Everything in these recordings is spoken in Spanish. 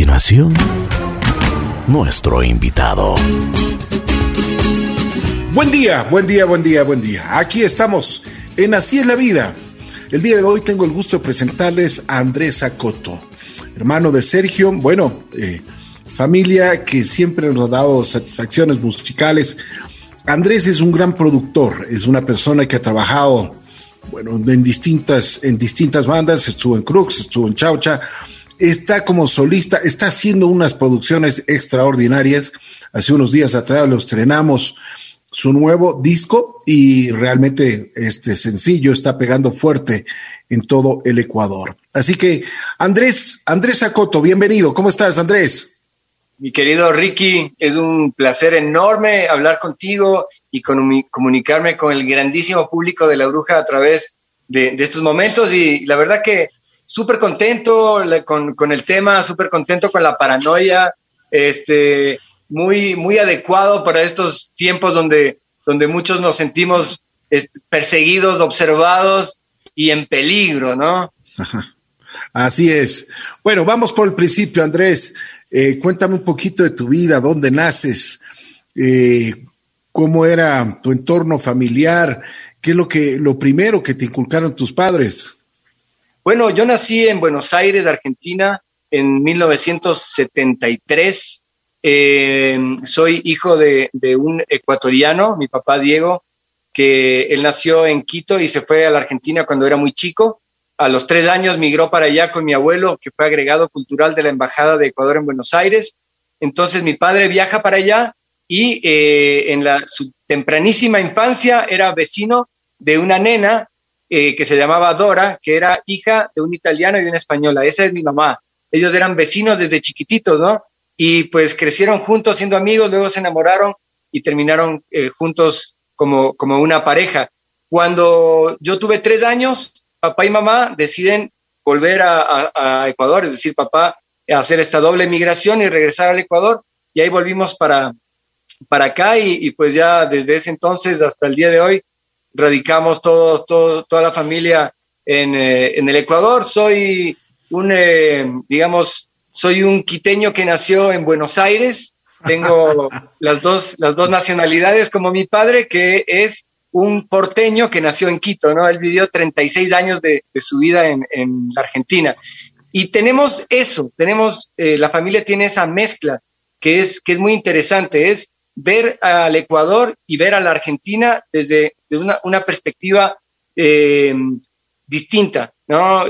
continuación, nuestro invitado. Buen día, buen día, buen día, buen día. Aquí estamos en Así es la vida. El día de hoy tengo el gusto de presentarles a Andrés Acoto, hermano de Sergio. Bueno, eh, familia que siempre nos ha dado satisfacciones musicales. Andrés es un gran productor, es una persona que ha trabajado, bueno, en distintas, en distintas bandas, estuvo en Crux, estuvo en Chaucha, está como solista, está haciendo unas producciones extraordinarias. Hace unos días atrás lo estrenamos su nuevo disco y realmente este sencillo está pegando fuerte en todo el Ecuador. Así que Andrés, Andrés Acoto, bienvenido. ¿Cómo estás, Andrés? Mi querido Ricky, es un placer enorme hablar contigo y comunicarme con el grandísimo público de La Bruja a través de, estos momentos y la verdad que súper contento con, con, el tema, súper contento con la paranoia, este, muy, muy adecuado para estos tiempos donde, donde muchos nos sentimos este, perseguidos, observados y en peligro, ¿no? Así es. Bueno, vamos por el principio, Andrés. Eh, cuéntame un poquito de tu vida, dónde naces, eh, cómo era tu entorno familiar, qué es lo que lo primero que te inculcaron tus padres. Bueno, yo nací en Buenos Aires, Argentina, en 1973. Eh, soy hijo de, un ecuatoriano, mi papá Diego, que él nació en Quito y se fue a la Argentina cuando era muy chico. A los tres años migró para allá con mi abuelo, que fue agregado cultural de la Embajada de Ecuador en Buenos Aires. Entonces mi padre viaja para allá y eh, en la, su tempranísima infancia era vecino de una nena eh, que se llamaba Dora, que era hija de un italiano y una española. Esa es mi mamá. Ellos eran vecinos desde chiquititos, ¿no? y pues crecieron juntos siendo amigos, luego se enamoraron y terminaron eh, juntos como, como una pareja. Cuando yo tuve tres años, papá y mamá deciden volver a, Ecuador, es decir, papá hacer esta doble migración y regresar al Ecuador, y ahí volvimos para, para acá y, pues ya desde ese entonces hasta el día de hoy radicamos todo, toda la familia en, eh, en el Ecuador. Soy un, eh, digamos, soy un quiteño que nació en Buenos Aires. Tengo las dos, las dos nacionalidades como mi padre, que es un porteño que nació en Quito, ¿no? Él vivió 36 años de, su vida en, la Argentina. Y tenemos eso, tenemos, eh, la familia tiene esa mezcla que es, que es muy interesante, es ver al Ecuador y ver a la Argentina desde, una, perspectiva eh, distinta, ¿no?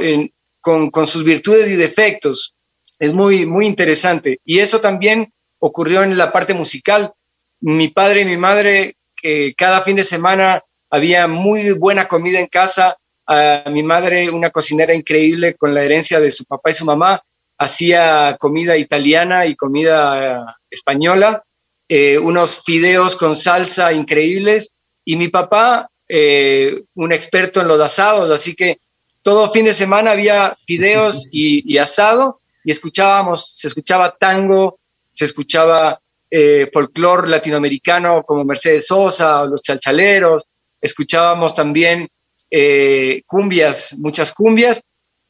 con, con, sus virtudes y defectos, es muy, muy interesante. Y eso también ocurrió en la parte musical. Mi padre y mi madre, que cada fin de semana había muy buena comida en casa. A mi madre, una cocinera increíble con la herencia de su papá y su mamá, hacía comida italiana y comida española, eh, unos fideos con salsa increíbles. Y mi papá, eh, un experto en los asados, así que todo fin de semana había fideos y asado y escuchábamos, se escuchaba tango, se escuchaba eh, folclore latinoamericano como Mercedes Sosa, los chalchaleros, escuchábamos también eh, cumbias, muchas cumbias,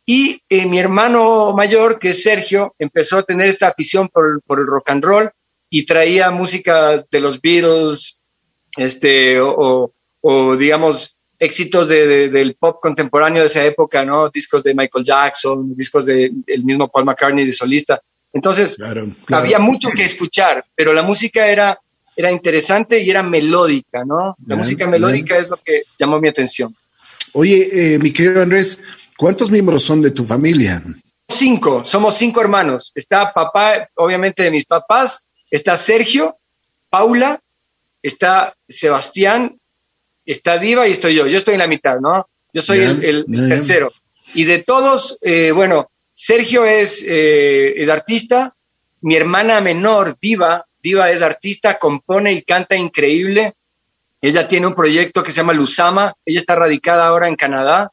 y eh, mi hermano mayor, que es Sergio, empezó a tener esta afición por, por el rock and roll y traía música de los Beatles, este, o, o digamos, éxitos del pop contemporáneo de esa época, ¿no? Discos de Michael Jackson, discos del mismo Paul McCartney de solista. Entonces, había mucho que escuchar, pero la música era, era interesante y era melódica, ¿no? La música melódica es lo que llamó mi atención. Oye, eh, mi querido Andrés, ¿cuántos miembros son de tu familia? Cinco, somos cinco hermanos. Está papá, obviamente de mis papás, está Sergio, Paula, está Sebastián, está Diva y estoy yo. Yo estoy en la mitad, ¿no? Yo soy el, tercero. Y de todos, eh, bueno, Sergio es, eh, es artista, mi hermana menor, Diva, Diva es artista, compone y canta increíble. Ella tiene un proyecto que se llama Luzama, ella está radicada ahora en Canadá,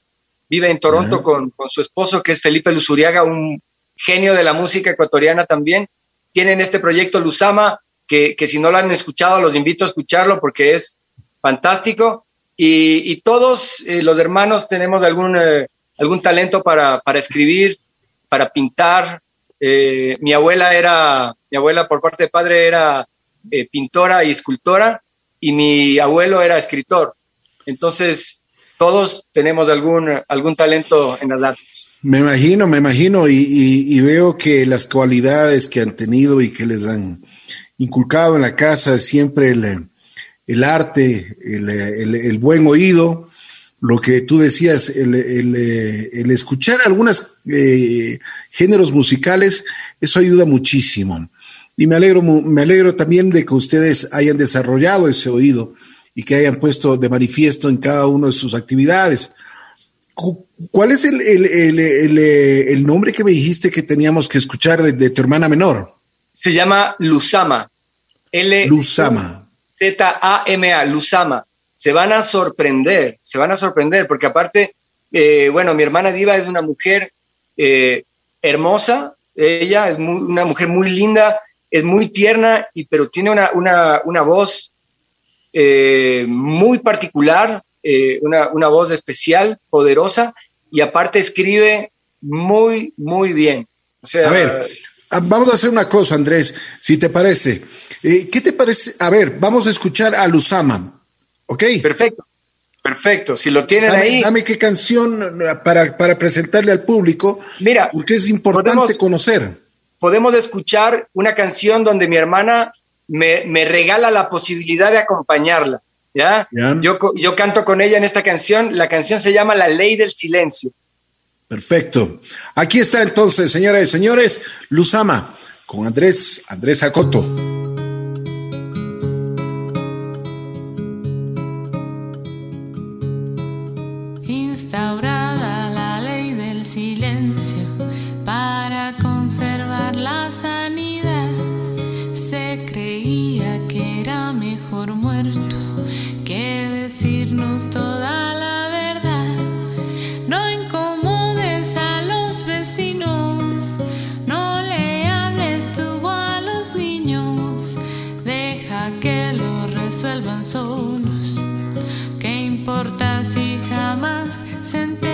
vive en Toronto con, su esposo que es Felipe Luzuriaga, un genio de la música ecuatoriana también. Tienen este proyecto Luzama, que, que si no lo han escuchado, los invito a escucharlo porque es fantástico. Y, todos eh, los hermanos tenemos algún, eh, algún talento para, escribir, para pintar, Eh, mi abuela era, mi abuela por parte de padre era pintora y escultora y mi abuelo era escritor. Entonces, todos tenemos algún, algún talento en las artes. Me imagino, me imagino, y, veo que las cualidades que han tenido y que les han inculcado en la casa siempre el, el arte, el, el, buen oído, lo que tú decías, el, escuchar algunos eh, géneros musicales, eso ayuda muchísimo. Y me alegro, me alegro también de que ustedes hayan desarrollado ese oído y que hayan puesto de manifiesto en cada una de sus actividades. ¿Cuál es el, el, nombre que me dijiste que teníamos que escuchar de, tu hermana menor? Se llama Lusama. L Lusama. Z-A-M-A, Lusama. Se van a sorprender, se van a sorprender, porque aparte, eh, bueno, mi hermana Diva es una mujer eh, hermosa, ella es una mujer muy linda, es muy tierna, y, pero tiene una, una, una voz eh, muy particular, eh, una, una, voz especial, poderosa, y aparte escribe muy, muy bien. O sea, a ver, ah, vamos a hacer una cosa, Andrés, si te parece. Eh, ¿Qué te parece? A ver, vamos a escuchar a Luzama, ¿ok? Perfecto. Perfecto, si lo tienen ahí. Dame qué canción para, para, presentarle al público. Mira, porque es importante conocer. Podemos escuchar una canción donde mi hermana me, regala la posibilidad de acompañarla. ¿ya? Yo, yo canto con ella en esta canción. La canción se llama La Ley del Silencio. Perfecto. Aquí está entonces, señoras y señores, Luzama con Andrés, Andrés Acoto. importa si jamás se enteran?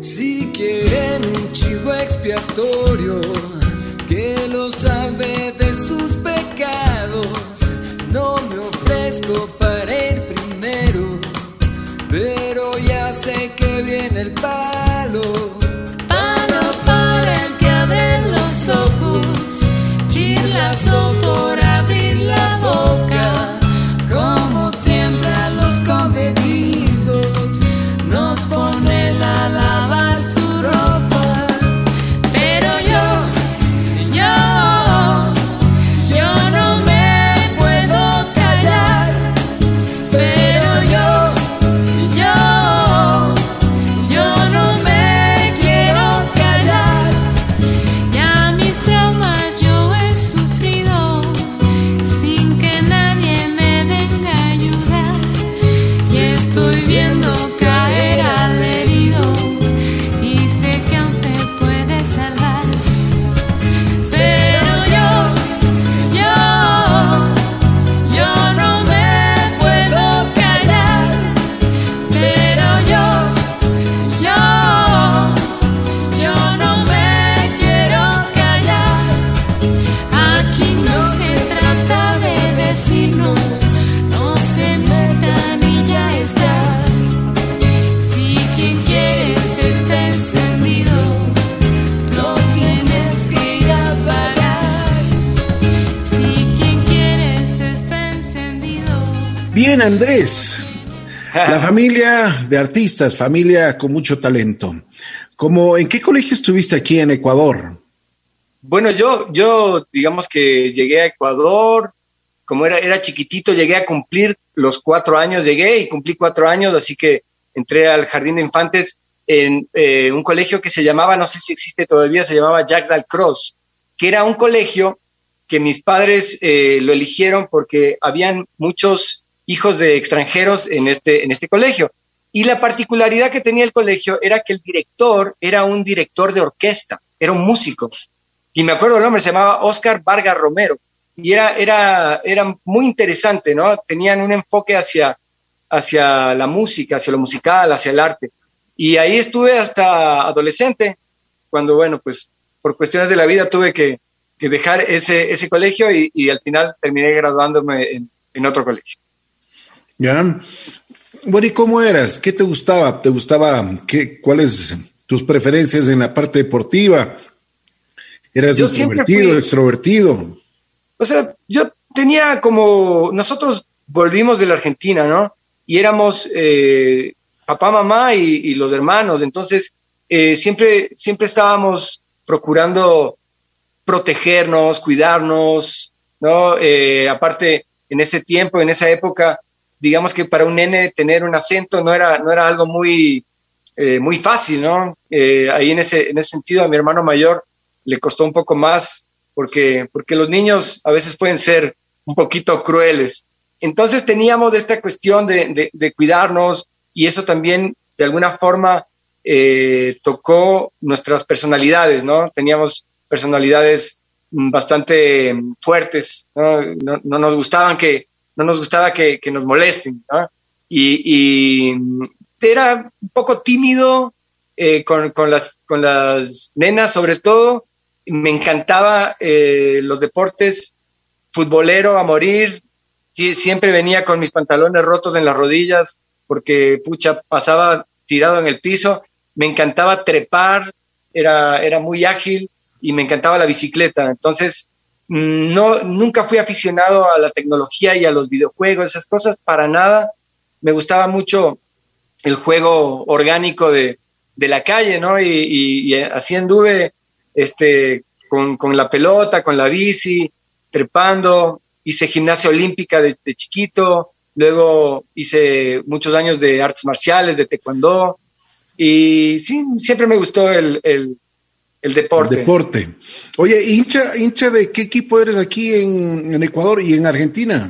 Si quieren un chivo expiatorio Andrés, la familia de artistas, familia con mucho talento. ¿Cómo, ¿En qué colegio estuviste aquí en Ecuador? Bueno, yo, yo digamos que llegué a Ecuador, como era, era chiquitito, llegué a cumplir los cuatro años, llegué y cumplí cuatro años, así que entré al Jardín de Infantes en eh, un colegio que se llamaba, no sé si existe todavía, se llamaba Jacques Cross, que era un colegio que mis padres eh, lo eligieron porque habían muchos hijos de extranjeros en este, en este colegio. Y la particularidad que tenía el colegio era que el director era un director de orquesta, era un músico. Y me acuerdo el nombre, se llamaba Oscar Vargas Romero. Y era, era, era muy interesante, ¿no? Tenían un enfoque hacia, hacia la música, hacia lo musical, hacia el arte. Y ahí estuve hasta adolescente. cuando, bueno, pues por cuestiones de la vida tuve que, dejar ese, ese colegio y, al final terminé graduándome en, otro colegio. Ya. Bueno, ¿y cómo eras? ¿Qué te gustaba? ¿Te gustaba? Qué, ¿Cuáles tus preferencias en la parte deportiva? ¿Eras introvertido, extrovertido? O sea, yo tenía como, nosotros volvimos de la Argentina, ¿no? Y éramos eh, papá, mamá y, los hermanos, entonces eh, siempre, siempre estábamos procurando protegernos, cuidarnos, ¿no? Eh, aparte, en ese tiempo, en esa época, digamos que para un nene tener un acento no era, no era algo muy, muy fácil, ¿no? ahí en ese, en ese sentido a mi hermano mayor le costó un poco más porque, porque los niños a veces pueden ser un poquito crueles. Entonces teníamos esta cuestión de, de, cuidarnos y eso también de alguna forma eh, tocó nuestras personalidades, ¿no? Teníamos personalidades bastante fuertes, ¿no? No, nos gustaban que, no nos gustaba que, que nos molesten. Y, era un poco tímido eh, con, con, las, con las nenas sobre todo, me encantaba eh, los deportes, futbolero a morir, siempre venía con mis pantalones rotos en las rodillas porque pucha pasaba tirado en el piso, me encantaba trepar, era, era muy ágil y me encantaba la bicicleta, entonces no, nunca fui aficionado a la tecnología y a los videojuegos, esas cosas, para nada. Me gustaba mucho el juego orgánico de, de la calle, ¿no? Y, y, y así anduve este, con, con, la pelota, con la bici, trepando, hice gimnasia olímpica de, chiquito, luego hice muchos años de artes marciales, de taekwondo, y sí, siempre me gustó el, el deporte. deporte. Oye, hincha, hincha de qué equipo eres aquí en, en Ecuador y en Argentina?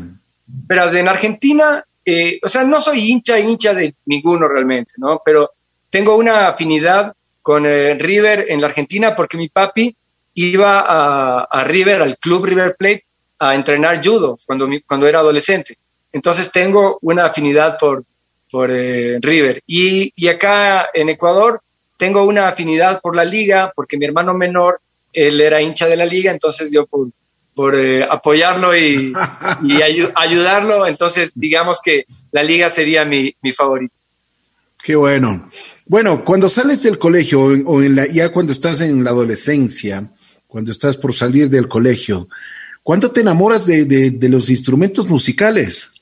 Pero en Argentina, eh, o sea, no soy hincha, hincha de ninguno realmente, ¿no? Pero tengo una afinidad con eh, River en la Argentina porque mi papi iba a, River, al club River Plate, a entrenar judo cuando, cuando era adolescente. Entonces tengo una afinidad por, por eh, River. Y, y, acá en Ecuador tengo una afinidad por la liga porque mi hermano menor, él era hincha de la liga, entonces yo por, por eh, apoyarlo y, y ayudarlo, entonces digamos que la liga sería mi, mi favorito. Qué bueno. Bueno, cuando sales del colegio o en la, ya cuando estás en la adolescencia, cuando estás por salir del colegio, ¿cuánto te enamoras de, de, los instrumentos musicales?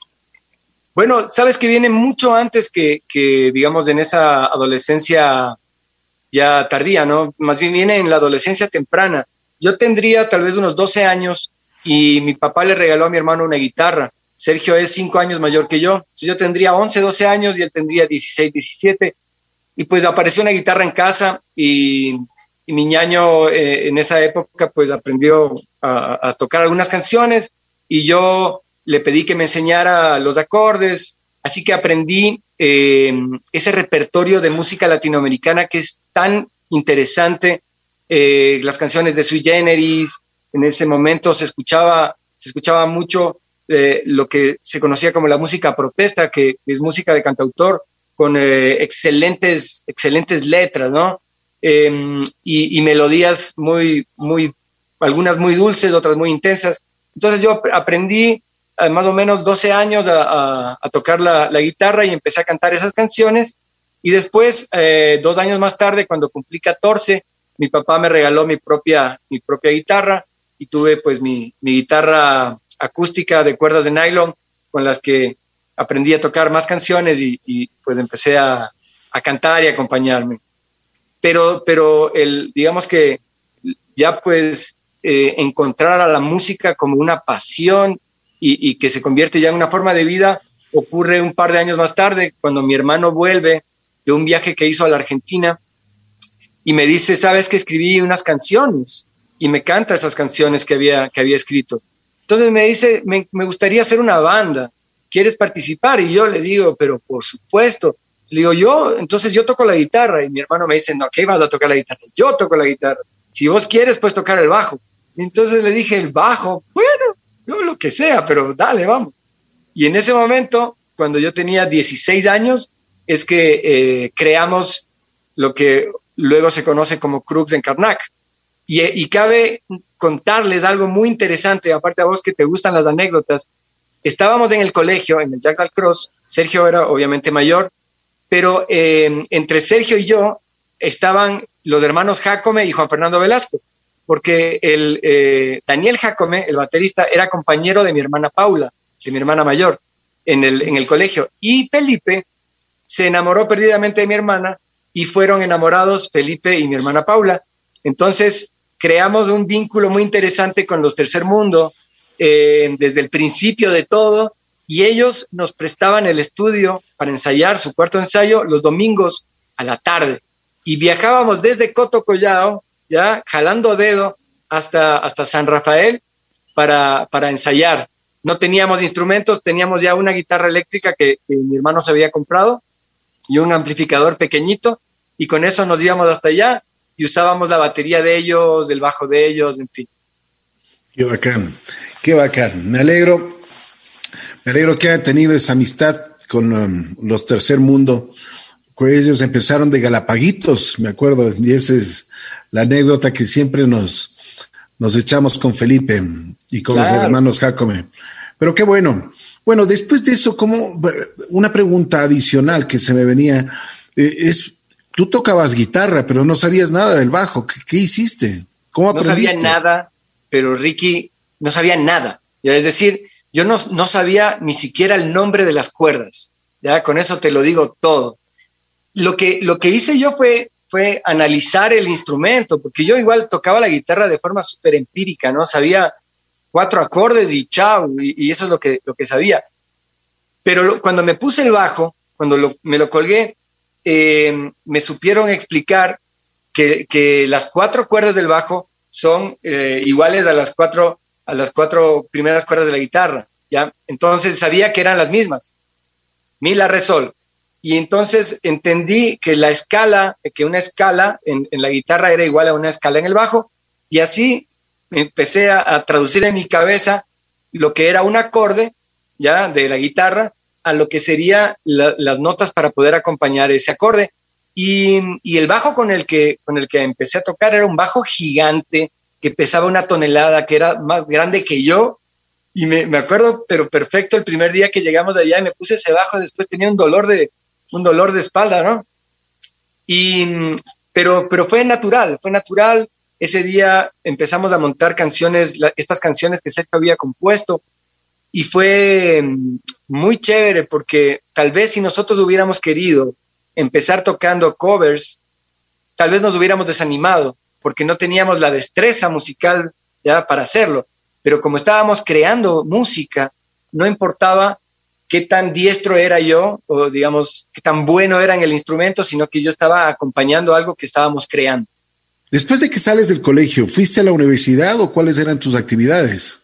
Bueno, sabes que viene mucho antes que, que, digamos, en esa adolescencia ya tardía, ¿no? Más bien viene en la adolescencia temprana. Yo tendría tal vez unos 12 años y mi papá le regaló a mi hermano una guitarra. Sergio es cinco años mayor que yo. yo tendría 11, 12 años y él tendría 16, 17. Y pues apareció una guitarra en casa y, mi ñaño eh, en esa época pues aprendió a, tocar algunas canciones y yo le pedí que me enseñara los acordes. Así que aprendí eh, ese repertorio de música latinoamericana que es tan interesante. Eh, las canciones de Sui Generis, en ese momento se escuchaba, se escuchaba mucho lo que se conocía como la música protesta, que es música de cantautor con eh, excelentes, excelentes letras, ¿no? Em, y, melodías muy, muy, algunas muy dulces, otras muy intensas. Entonces yo aprendí a más o menos 12 años a, tocar la, guitarra y empecé a cantar esas canciones. Y después, eh, dos años más tarde, cuando cumplí 14, mi papá me regaló mi propia, mi propia guitarra y tuve pues mi, mi guitarra acústica de cuerdas de nylon con las que aprendí a tocar más canciones y, pues empecé a, cantar y acompañarme. Pero, pero el, digamos que ya pues eh, encontrar a la música como una pasión y, que se convierte ya en una forma de vida ocurre un par de años más tarde cuando mi hermano vuelve de un viaje que hizo a la Argentina y me dice, sabes que escribí unas canciones y me canta esas canciones que había, que había escrito. Entonces me dice, me, gustaría hacer una banda, ¿quieres participar? Y yo le digo, pero por supuesto. Le digo, yo, entonces yo toco la guitarra y mi hermano me dice, no, ¿qué vas a tocar la guitarra? Yo toco la guitarra. Si vos quieres, puedes tocar el bajo. entonces le dije, el bajo, bueno, yo lo que sea, pero dale, vamos. Y en ese momento, cuando yo tenía 16 años, es que eh, creamos lo que luego se conoce como Crux en Karnak. Y, y, cabe contarles algo muy interesante, aparte a vos que te gustan las anécdotas. Estábamos en el colegio, en el Jackal Cross, Sergio era obviamente mayor, pero eh, entre Sergio y yo estaban los hermanos Jacome y Juan Fernando Velasco, porque el eh, Daniel Jacome, el baterista, era compañero de mi hermana Paula, de mi hermana mayor, en el, en el colegio. Y Felipe se enamoró perdidamente de mi hermana y fueron enamorados Felipe y mi hermana Paula. Entonces creamos un vínculo muy interesante con los Tercer Mundo eh, desde el principio de todo y ellos nos prestaban el estudio para ensayar su cuarto ensayo los domingos a la tarde y viajábamos desde Coto Collao, ya jalando dedo hasta, hasta San Rafael para, para ensayar. No teníamos instrumentos, teníamos ya una guitarra eléctrica que, mi hermano se había comprado y un amplificador pequeñito y con eso nos íbamos hasta allá y usábamos la batería de ellos, el bajo de ellos, en fin. Qué bacán, qué bacán. Me alegro, me alegro que hayan tenido esa amistad con um, los tercer mundo ellos empezaron de galapaguitos, me acuerdo, y esa es la anécdota que siempre nos, nos echamos con Felipe y con los hermanos Jacome. Pero qué bueno. Bueno, después de eso, como una pregunta adicional que se me venía, eh, es, tú tocabas guitarra, pero no sabías nada del bajo. ¿Qué, hiciste? ¿Cómo aprendiste? No sabía nada, pero Ricky no sabía nada. Es decir, yo no, no sabía ni siquiera el nombre de las cuerdas. Ya con eso te lo digo todo lo que, lo que hice yo fue, fue analizar el instrumento, porque yo igual tocaba la guitarra de forma súper empírica, ¿no? Sabía cuatro acordes y chao, y, eso es lo que, lo que sabía. Pero cuando me puse el bajo, cuando me lo colgué, eh, me supieron explicar que, que, las cuatro cuerdas del bajo son eh, iguales a las cuatro a las cuatro primeras cuerdas de la guitarra, ¿ya? Entonces sabía que eran las mismas. Mi, la, re. Y entonces entendí que la escala, que una escala en, la guitarra era igual a una escala en el bajo, y así empecé a, traducir en mi cabeza lo que era un acorde ya de la guitarra a lo que serían las notas para poder acompañar ese acorde. Y, el bajo con el, que, con el que empecé a tocar era un bajo gigante que pesaba una tonelada, que era más grande que yo. Y me, me acuerdo, pero perfecto, el primer día que llegamos de allá y me puse ese bajo, después tenía un dolor de, un dolor de espalda, ¿no? Y, pero, pero fue natural, fue natural. Ese día empezamos a montar canciones, estas canciones que Sergio había compuesto, y fue mm, muy chévere porque tal vez si nosotros hubiéramos querido empezar tocando covers, tal vez nos hubiéramos desanimado porque no teníamos la destreza musical ya para hacerlo. Pero como estábamos creando música, no importaba qué tan diestro era yo, o digamos, qué tan bueno era en el instrumento, sino que yo estaba acompañando algo que estábamos creando. Después de que sales del colegio, ¿fuiste a la universidad o cuáles eran tus actividades?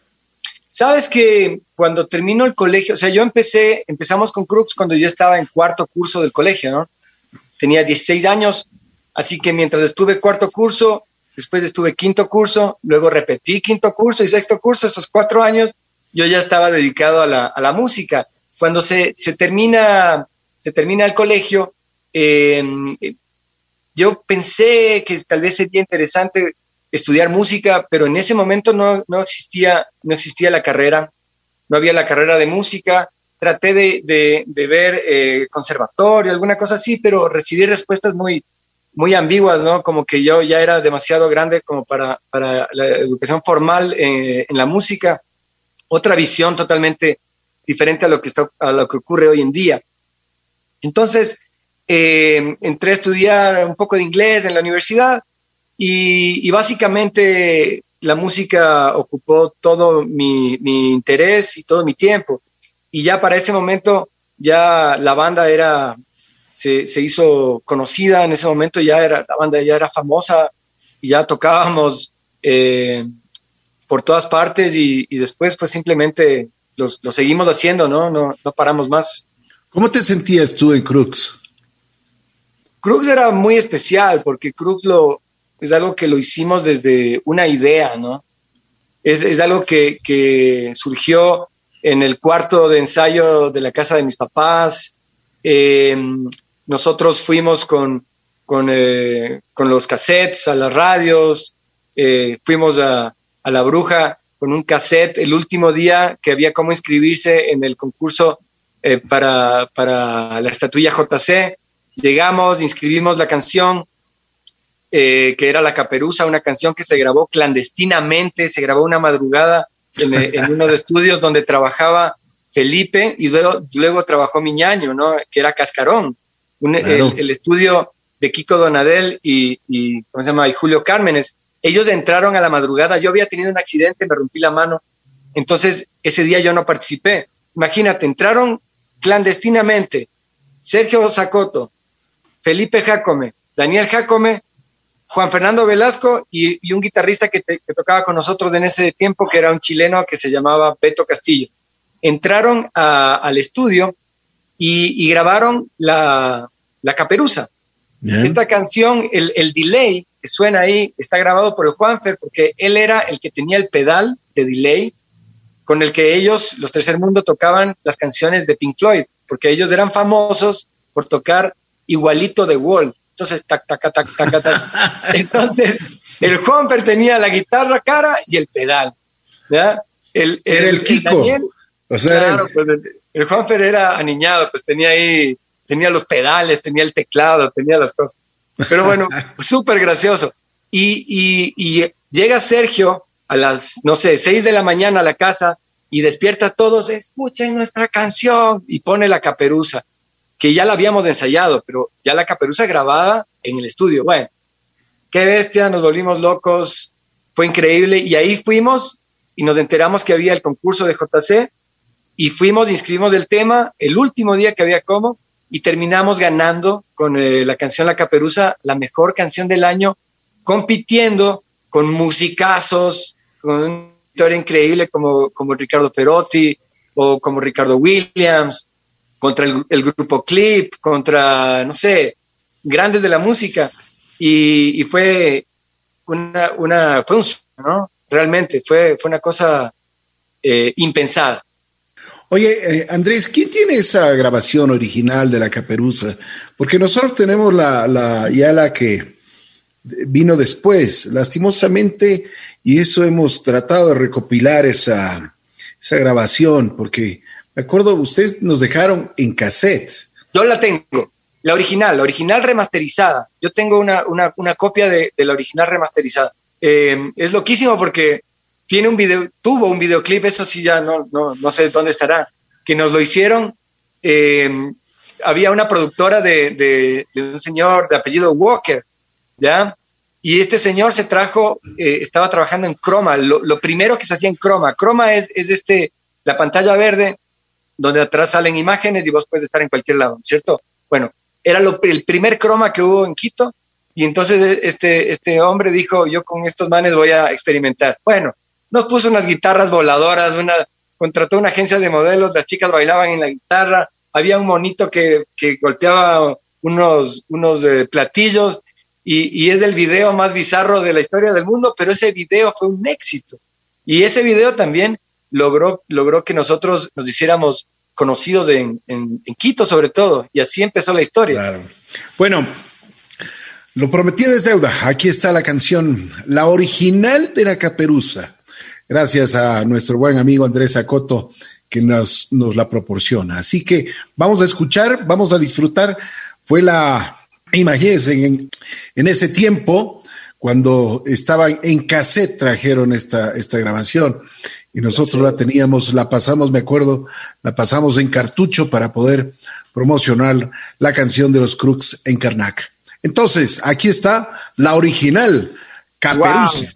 Sabes que cuando terminó el colegio, o sea, yo empecé, empezamos con Crux cuando yo estaba en cuarto curso del colegio, ¿no? Tenía 16 años, así que mientras estuve cuarto curso, después estuve quinto curso, luego repetí quinto curso y sexto curso, esos cuatro años, yo ya estaba dedicado a la, a la música cuando se, termina, se termina el colegio, eh, yo pensé que tal vez sería interesante estudiar música, pero en ese momento no, existía, no existía la carrera, no había la carrera de música. Traté de, ver eh, conservatorio, alguna cosa así, pero recibí respuestas muy, muy ambiguas, ¿no? Como que yo ya era demasiado grande como para, para la educación formal eh, en la música. Otra visión totalmente diferente a lo que, está, a lo que ocurre hoy en día. Entonces, eh, entré a estudiar un poco de inglés en la universidad y, básicamente la música ocupó todo mi, interés y todo mi tiempo. Y ya para ese momento, ya la banda era, se, hizo conocida, en ese momento ya era, la banda ya era famosa y ya tocábamos eh, por todas partes y, y, después pues simplemente los, seguimos haciendo, ¿no? ¿no? No paramos más. ¿Cómo te sentías tú en Crux? Crux era muy especial porque Crux lo, es algo que lo hicimos desde una idea, ¿no? Es, algo que, surgió en el cuarto de ensayo de la casa de mis papás. Em, nosotros fuimos con, con, eh, con los cassettes, a las radios, eh, fuimos a, a, La Bruja con un cassette el último día que había cómo inscribirse en el concurso eh, para, para, la estatuilla JC. Llegamos, inscribimos la canción, que era La Caperuza, una canción que se grabó clandestinamente, se grabó una madrugada en, en unos estudios donde trabajaba Felipe y luego, luego trabajó Miñaño, ¿no? que era Cascarón. el, estudio de Kiko Donadel y, ¿cómo se llama? y Julio Cármenes. Ellos entraron a la madrugada, yo había tenido un accidente, me rompí la mano, entonces ese día yo no participé. Imagínate, entraron clandestinamente Sergio Zacoto, Felipe Jacome, Daniel Jacome, Juan Fernando Velasco y, un guitarrista que, tocaba con nosotros en ese tiempo, que era un chileno que se llamaba Beto Castillo. Entraron al estudio y, grabaron la, la caperuza. Esta canción, el, el, delay que suena ahí, está grabado por el Juanfer, porque él era el que tenía el pedal de delay con el que ellos, los Tercer Mundo, tocaban las canciones de Pink Floyd, porque ellos eran famosos por tocar igualito de Wall. Entonces, tac, tac, tac, tac, tac. Entonces, el Juanfer tenía la guitarra cara y el pedal. ¿ya? El, era el, Kiko. o sea, claro, el... pues el Juanfer era aniñado, pues tenía ahí tenía los pedales, tenía el teclado, tenía las cosas. Pero bueno, súper gracioso. Y, y, llega Sergio a las, no sé, seis de la mañana a la casa y despierta a todos, escuchen nuestra canción y pone la caperuza, que ya la habíamos ensayado, pero ya la caperuza grabada en el estudio. Bueno, qué bestia, nos volvimos locos, fue increíble y ahí fuimos y nos enteramos que había el concurso de JC y fuimos, inscribimos el tema el último día que había como y terminamos ganando con eh, la canción La Caperuza, la mejor canción del año, compitiendo con musicazos, con una historia increíble como, como Ricardo Perotti o como Ricardo Williams, contra el, grupo Clip, contra, no sé, grandes de la música. Y, fue una, una, fue un, ¿no? Realmente, fue, fue una cosa eh, impensada. Oye, eh, Andrés, ¿quién tiene esa grabación original de la caperuza? Porque nosotros tenemos la, la, ya la que vino después, lastimosamente, y eso hemos tratado de recopilar esa, esa grabación, porque me acuerdo, ustedes nos dejaron en cassette. Yo la tengo, la original, la original remasterizada. Yo tengo una, copia de, de, la original remasterizada. Eh, es loquísimo porque tiene un video, tuvo un videoclip, eso sí ya no, no, no sé dónde estará, que nos lo hicieron. Eh, había una productora de, de, un señor de apellido Walker, ¿ya? Y este señor se trajo, eh, estaba trabajando en Chroma, lo, lo, primero que se hacía en Chroma. Chroma es, es este, la pantalla verde, donde atrás salen imágenes y vos puedes estar en cualquier lado, ¿cierto? Bueno, era lo, el primer Chroma que hubo en Quito, y entonces este, este hombre dijo, yo con estos manes voy a experimentar. Bueno, nos puso unas guitarras voladoras, una, contrató una agencia de modelos, las chicas bailaban en la guitarra, había un monito que, que golpeaba unos, unos eh, platillos y, y, es el video más bizarro de la historia del mundo, pero ese video fue un éxito. Y ese video también logró, logró que nosotros nos hiciéramos conocidos en, en, en Quito sobre todo, y así empezó la historia. Claro. Bueno, lo prometí es deuda. Aquí está la canción, la original de la caperuza gracias a nuestro buen amigo Andrés Acoto que nos, nos la proporciona. Así que vamos a escuchar, vamos a disfrutar. Fue la, imagínense, en, en ese tiempo, cuando estaban en cassette, trajeron esta, esta grabación y nosotros la teníamos, la pasamos, me acuerdo, la pasamos en cartucho para poder promocionar la canción de los Crooks en Karnak. Entonces, aquí está la original, Caperuza.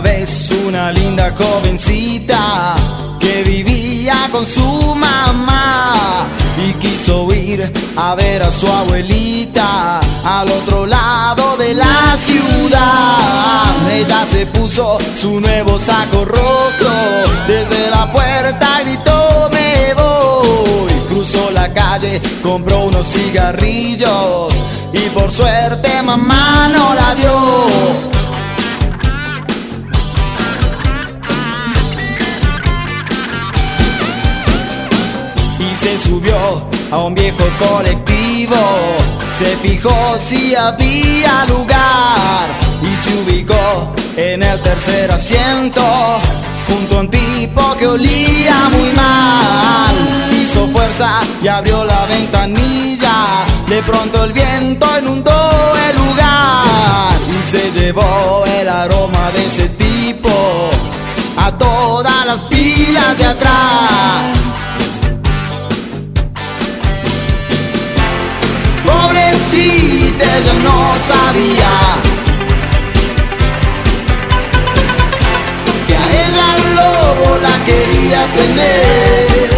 Vez una linda jovencita que vivía con su mamá y quiso ir a ver a su abuelita al otro lado de la ciudad. Ella se puso su nuevo saco rojo, desde la puerta gritó me voy, cruzó la calle, compró unos cigarrillos y por suerte mamá no la vio. Se subió a un viejo colectivo, se fijó si había lugar y se ubicó en el tercer asiento junto a un tipo que olía muy mal. Hizo fuerza y abrió la ventanilla, de pronto el viento inundó el lugar y se llevó el aroma de ese tipo a todas las filas de atrás. Pobrecita, ella no sabía que a ella el lobo la quería tener.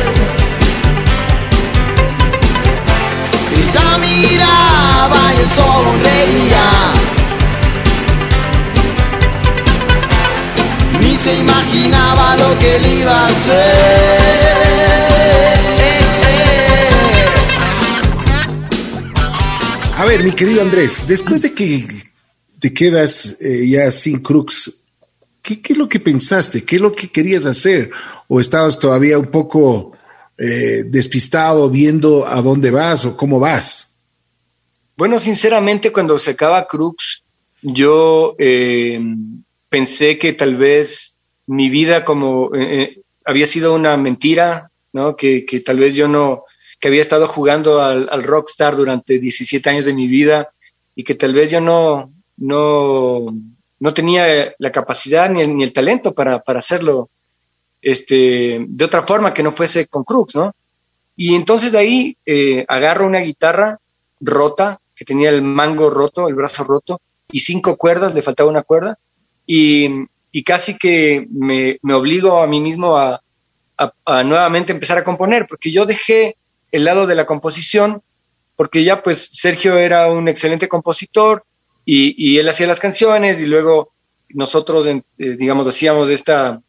Ella miraba y él sonreía. Ni se imaginaba lo que él iba a hacer. A ver, mi querido Andrés, después de que te quedas eh, ya sin Crux, ¿qué, es lo que pensaste? ¿Qué es lo que querías hacer? ¿O estabas todavía un poco eh, despistado viendo a dónde vas o cómo vas? Bueno, sinceramente, cuando se acaba Crux, yo eh, pensé que tal vez mi vida como había sido una mentira, ¿no? Que, que tal vez yo no, que había estado jugando al, rockstar durante 17 años de mi vida y que tal vez yo no, no, no tenía la capacidad ni el, ni el talento para, para, hacerlo este, de otra forma que no fuese con Crux, ¿no? Y entonces de ahí eh, agarro una guitarra rota, que tenía el mango roto, el brazo roto, y cinco cuerdas, le faltaba una cuerda, y, y casi que me, me, obligo a mí mismo a, a, nuevamente empezar a componer, porque yo dejé el lado de la composición, porque ya pues Sergio era un excelente compositor y, él hacía las canciones y luego nosotros, eh, digamos, hacíamos esta,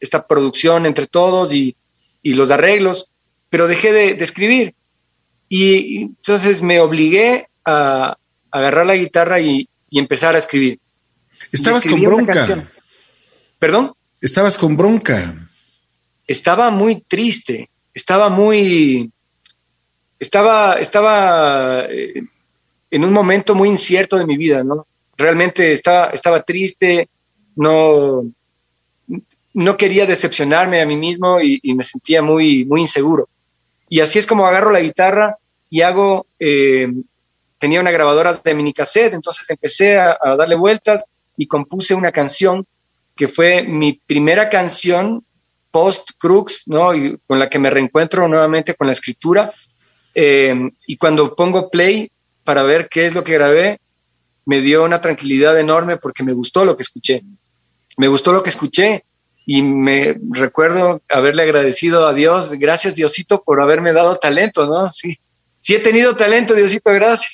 esta producción entre todos y, los arreglos, pero dejé de, escribir. Y, entonces me obligué a, agarrar la guitarra y, empezar a escribir. Estabas con bronca. ¿Perdón? Estabas con bronca. Estaba muy triste, estaba muy, estaba, estaba eh, en un momento muy incierto de mi vida, ¿no? Realmente estaba, estaba triste, no, no quería decepcionarme a mí mismo y, me sentía muy, muy inseguro. Y así es como agarro la guitarra y hago, eh, tenía una grabadora de mini cassette, entonces empecé a, darle vueltas y compuse una canción que fue mi primera canción post Crux, ¿no? Con la que me reencuentro nuevamente con la escritura eh, y cuando pongo play para ver qué es lo que grabé, me dio una tranquilidad enorme porque me gustó lo que escuché. Me gustó lo que escuché y me recuerdo haberle agradecido a Dios, gracias Diosito por haberme dado talento, ¿no? Sí, sí he tenido talento, Diosito, gracias.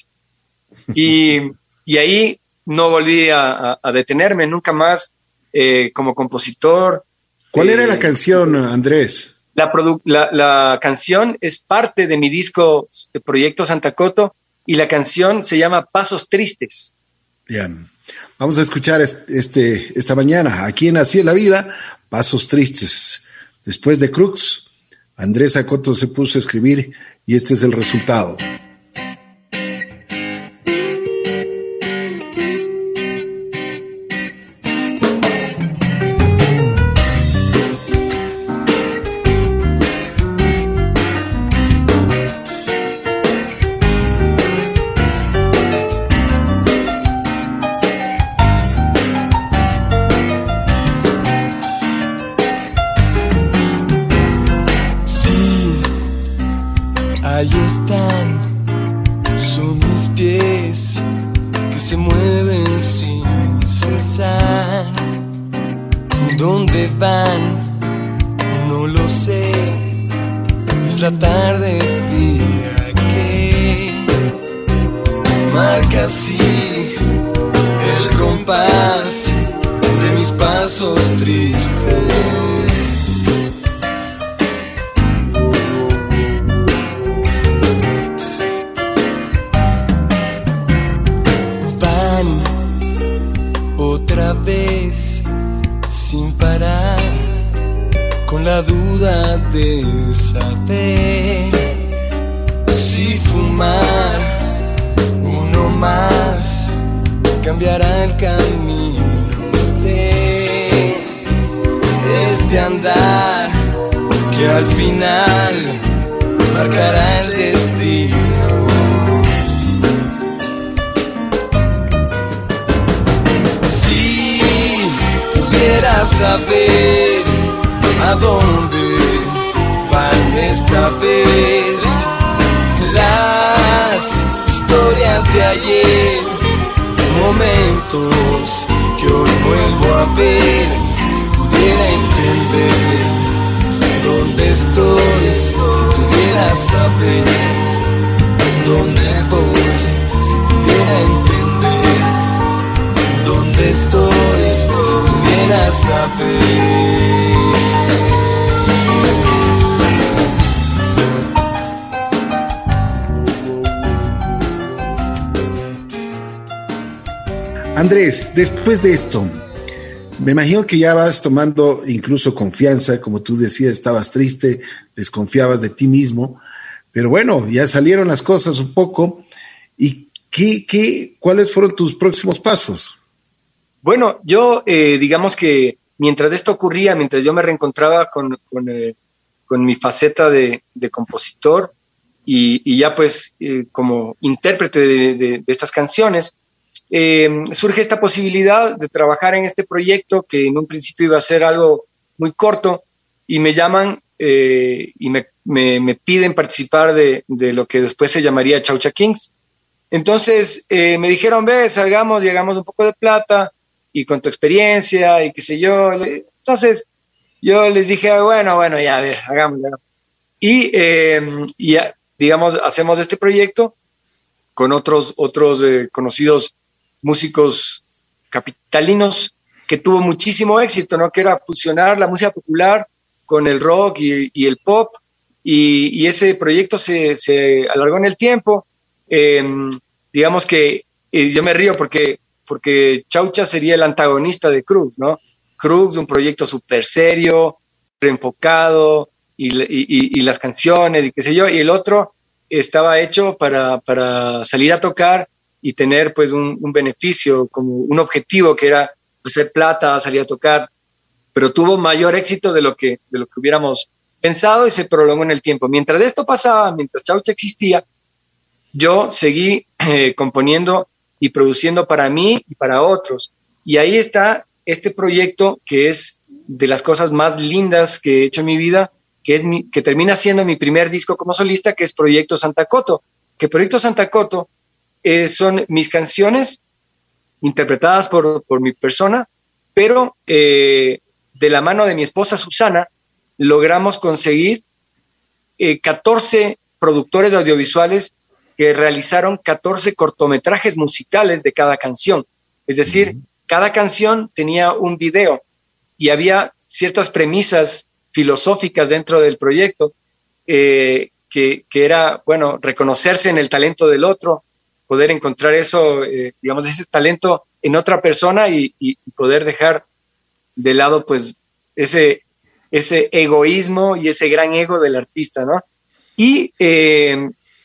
Y, y ahí no volví a, detenerme nunca más eh, como compositor. ¿Cuál era la eh, canción, Andrés? La, canción es parte de mi disco de Proyecto Santa Coto y la canción se llama Pasos Tristes. Bien. Vamos a escuchar este, esta mañana, aquí en Así la Vida, Pasos Tristes. Después de Crux, Andrés Acoto se puso a escribir y este es el resultado. no lo sé. Es la tarde fría que marca así el compás de mis pasos tristes. De saber si fumar uno más cambiará el camino de este andar que al final marcará el destino. Si pudiera saber a dónde esta vez las historias de ayer, momentos que hoy vuelvo a ver, si pudiera entender dónde estoy, si pudiera saber dónde voy, si pudiera entender dónde estoy, si pudiera saber. Andrés, después de esto, me imagino que ya vas tomando incluso confianza, como tú decías, estabas triste, desconfiabas de ti mismo, pero bueno, ya salieron las cosas un poco. ¿Y qué, qué, cuáles fueron tus próximos pasos? Bueno, yo eh, digamos que mientras esto ocurría, mientras yo me reencontraba con, con, eh, mi faceta de, compositor y, ya pues eh, como intérprete de estas canciones, eh, surge esta posibilidad de trabajar en este proyecto que en un principio iba a ser algo muy corto y me llaman eh, y me, me, me, piden participar de, de, lo que después se llamaría Chaucha Kings. Entonces eh, me dijeron, ve, salgamos, llegamos un poco de plata y con tu experiencia y qué sé yo. Entonces yo les dije, bueno, bueno, ya, a ver, hagámoslo. Y, eh, y digamos, hacemos este proyecto con otros, otros eh, conocidos músicos capitalinos que tuvo muchísimo éxito, ¿no? Que era fusionar la música popular con el rock y, el pop. Y, ese proyecto se, se, alargó en el tiempo. Eh, digamos que eh, yo me río porque, porque Chaucha sería el antagonista de Cruz, ¿no? Cruz, un proyecto súper serio, enfocado, y, y, y, las canciones, y qué sé yo, y el otro estaba hecho para, para salir a tocar y tener pues un, beneficio, como un objetivo que era hacer plata, salir a tocar, pero tuvo mayor éxito de lo que, de lo que hubiéramos pensado y se prolongó en el tiempo. Mientras esto pasaba, mientras Chaucha existía, yo seguí eh, componiendo y produciendo para mí y para otros. Y ahí está este proyecto que es de las cosas más lindas que he hecho en mi vida, que, es mi, que termina siendo mi primer disco como solista, que es Proyecto Santa Coto. Que Proyecto Santa Coto eh, son mis canciones interpretadas por, por mi persona, pero eh, de la mano de mi esposa Susana logramos conseguir eh, 14 productores audiovisuales que realizaron 14 cortometrajes musicales de cada canción. Es decir, uh -huh. cada canción tenía un video y había ciertas premisas filosóficas dentro del proyecto eh, que, que, era, bueno, reconocerse en el talento del otro, poder encontrar eso, eh, digamos, ese talento en otra persona y, y, poder dejar de lado, pues, ese, ese egoísmo y ese gran ego del artista, ¿no? Y eh,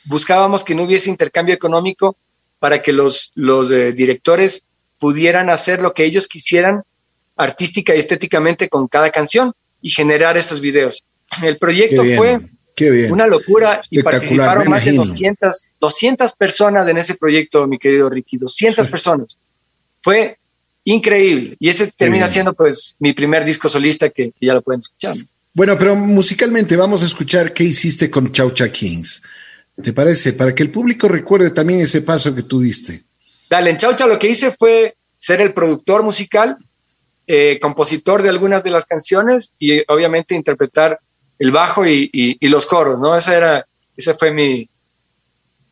buscábamos que no hubiese intercambio económico para que los, los eh, directores pudieran hacer lo que ellos quisieran artística y estéticamente con cada canción y generar estos videos. El proyecto fue una locura y participaron más de 200, 200 personas en ese proyecto, mi querido Ricky, 200 sí. personas. Fue increíble y ese termina siendo pues mi primer disco solista que, que ya lo pueden escuchar. Bueno, pero musicalmente vamos a escuchar qué hiciste con Chaucha Kings. ¿Te parece? Para que el público recuerde también ese paso que tuviste. Dale, en Chaucha lo que hice fue ser el productor musical, eh, compositor de algunas de las canciones y obviamente interpretar el bajo y, y, y, los coros, ¿no? Esa era, esa fue mi,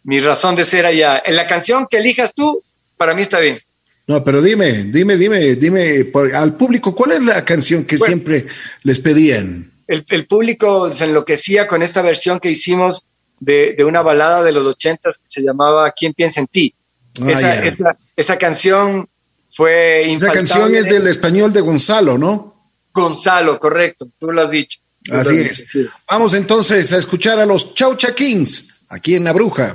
mi razón de ser allá. En la canción que elijas tú, para mí está bien. No, pero dime, dime, dime, dime por, al público, ¿cuál es la canción que bueno, siempre les pedían? El, el, público se enloquecía con esta versión que hicimos de, de una balada de los ochentas que se llamaba ¿Quién piensa en ti? Ah, esa, yeah. esa, esa, canción fue Esa canción es del español de Gonzalo, ¿no? Gonzalo, correcto, tú lo has dicho. Así es. Vamos entonces a escuchar a los Chaucha Kings aquí en La Bruja.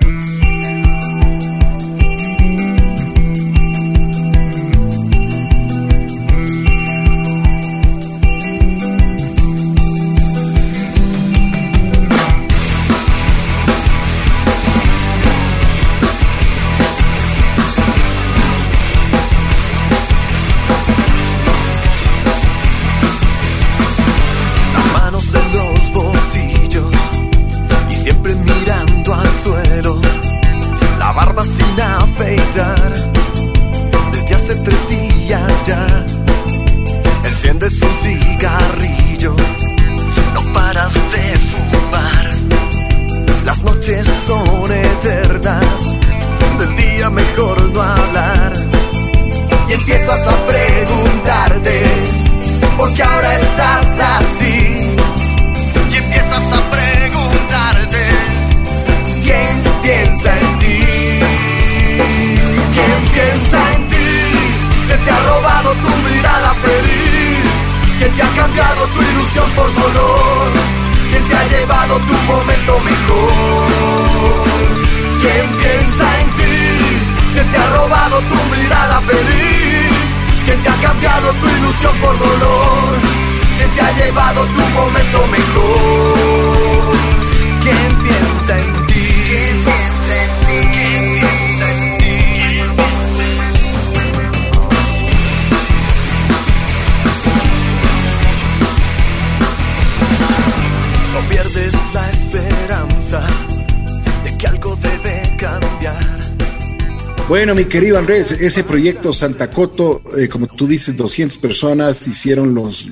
Bueno, mi querido Andrés, ese proyecto Santa Coto, eh, como tú dices, 200 personas hicieron los,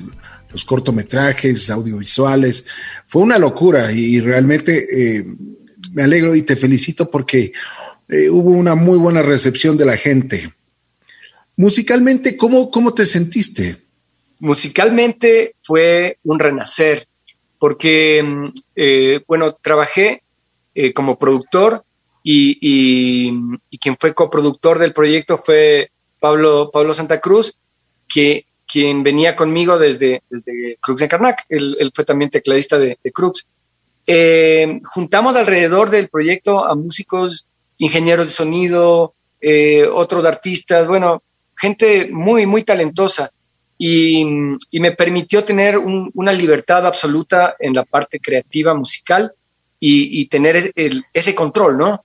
los cortometrajes, audiovisuales. Fue una locura y, realmente eh, me alegro y te felicito porque eh, hubo una muy buena recepción de la gente. Musicalmente, ¿cómo, cómo te sentiste? Musicalmente fue un renacer, porque, mm, bueno, trabajé como productor y, quien fue coproductor del proyecto fue Pablo, Pablo Santa Cruz, que, quien venía conmigo desde, desde Crux en Carnac, él, fue también tecladista de, Crux. Eh, juntamos alrededor del proyecto a músicos, ingenieros de sonido, eh, otros artistas, bueno, gente muy, muy talentosa. Y, me permitió tener una libertad absoluta en la parte creativa musical y, tener ese control, ¿no?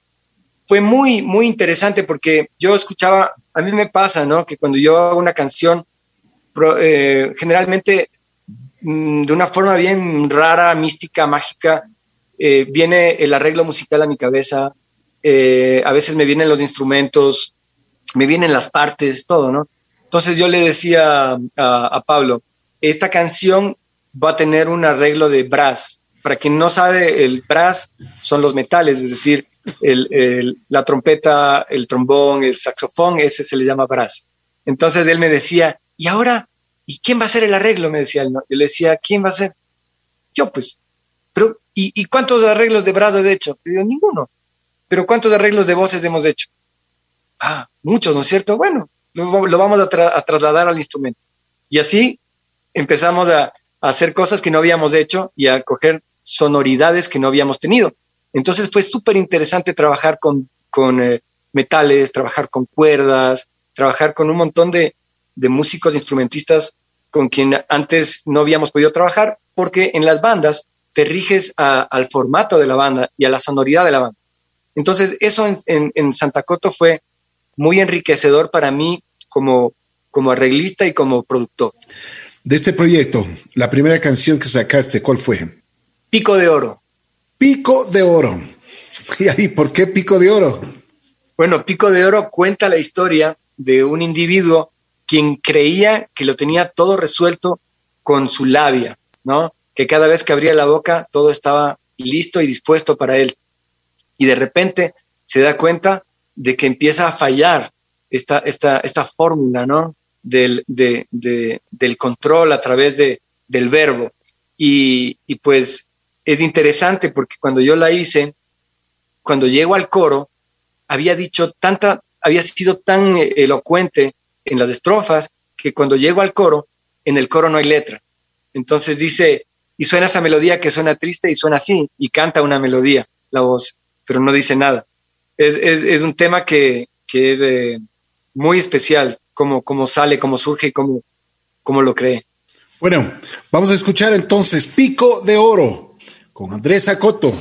Fue muy, muy interesante porque yo escuchaba, a mí me pasa, ¿no? Que cuando yo hago una canción, eh, generalmente mm, de una forma bien rara, mística, mágica, eh, viene el arreglo musical a mi cabeza, eh, a veces me vienen los instrumentos, me vienen las partes, todo, ¿no? Entonces yo le decía a, a Pablo, esta canción va a tener un arreglo de brass. Para quien no sabe, el brass son los metales, es decir, la trompeta, el trombón, el saxofón, ese se le llama brass. Entonces él me decía, ¿y ahora? ¿Y quién va a hacer el arreglo? Me decía él. Yo le decía, ¿quién va a hacer? Yo, pues. Pero, ¿y, cuántos arreglos de brass he hecho? Yo, ninguno. Pero ¿cuántos arreglos de voces hemos hecho? Ah, muchos, ¿no es cierto? Bueno, lo, vamos a, trasladar al instrumento. Y así empezamos a, a hacer cosas que no habíamos hecho y a coger sonoridades que no habíamos tenido. Entonces fue súper interesante trabajar con, eh, metales, trabajar con cuerdas, trabajar con un montón de, músicos, instrumentistas con quien antes no habíamos podido trabajar, porque en las bandas te riges al formato de la banda y a la sonoridad de la banda. Entonces eso en, Santa Coto fue muy enriquecedor para mí como, como arreglista y como productor. De este proyecto, la primera canción que sacaste, ¿cuál fue? Pico de Oro. Pico de Oro. ¿Y por qué Pico de Oro? Bueno, Pico de Oro cuenta la historia de un individuo quien creía que lo tenía todo resuelto con su labia, ¿no? Que cada vez que abría la boca todo estaba listo y dispuesto para él. Y de repente se da cuenta de que empieza a fallar esta, esta, esta fórmula, ¿no? Del, del control a través de, del verbo. Y pues es interesante porque cuando yo la hice, cuando llego al coro, había dicho tanta, había sido tan elocuente en las estrofas que cuando llego al coro, en el coro no hay letra. Entonces dice, y suena esa melodía que suena triste y suena así, y canta una melodía, la voz, pero no dice nada. Es, es, un tema que, que es eh, muy especial, como sale, cómo surge y cómo, cómo lo cree. Bueno, vamos a escuchar entonces Pico de Oro con Andrés Acoto.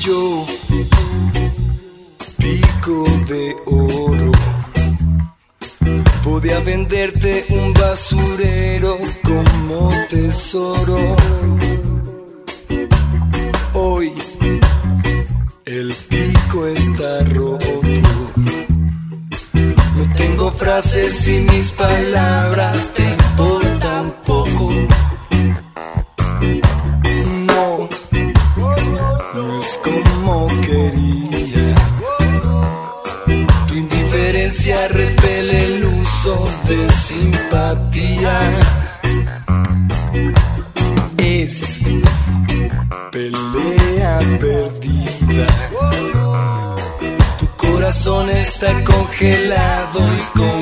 Yo, pico de oro, podía venderte un basurero como tesoro. Hoy el pico está roto. No tengo frases y mis palabras te de simpatía. Es pelea perdida. Tu corazón está congelado y congela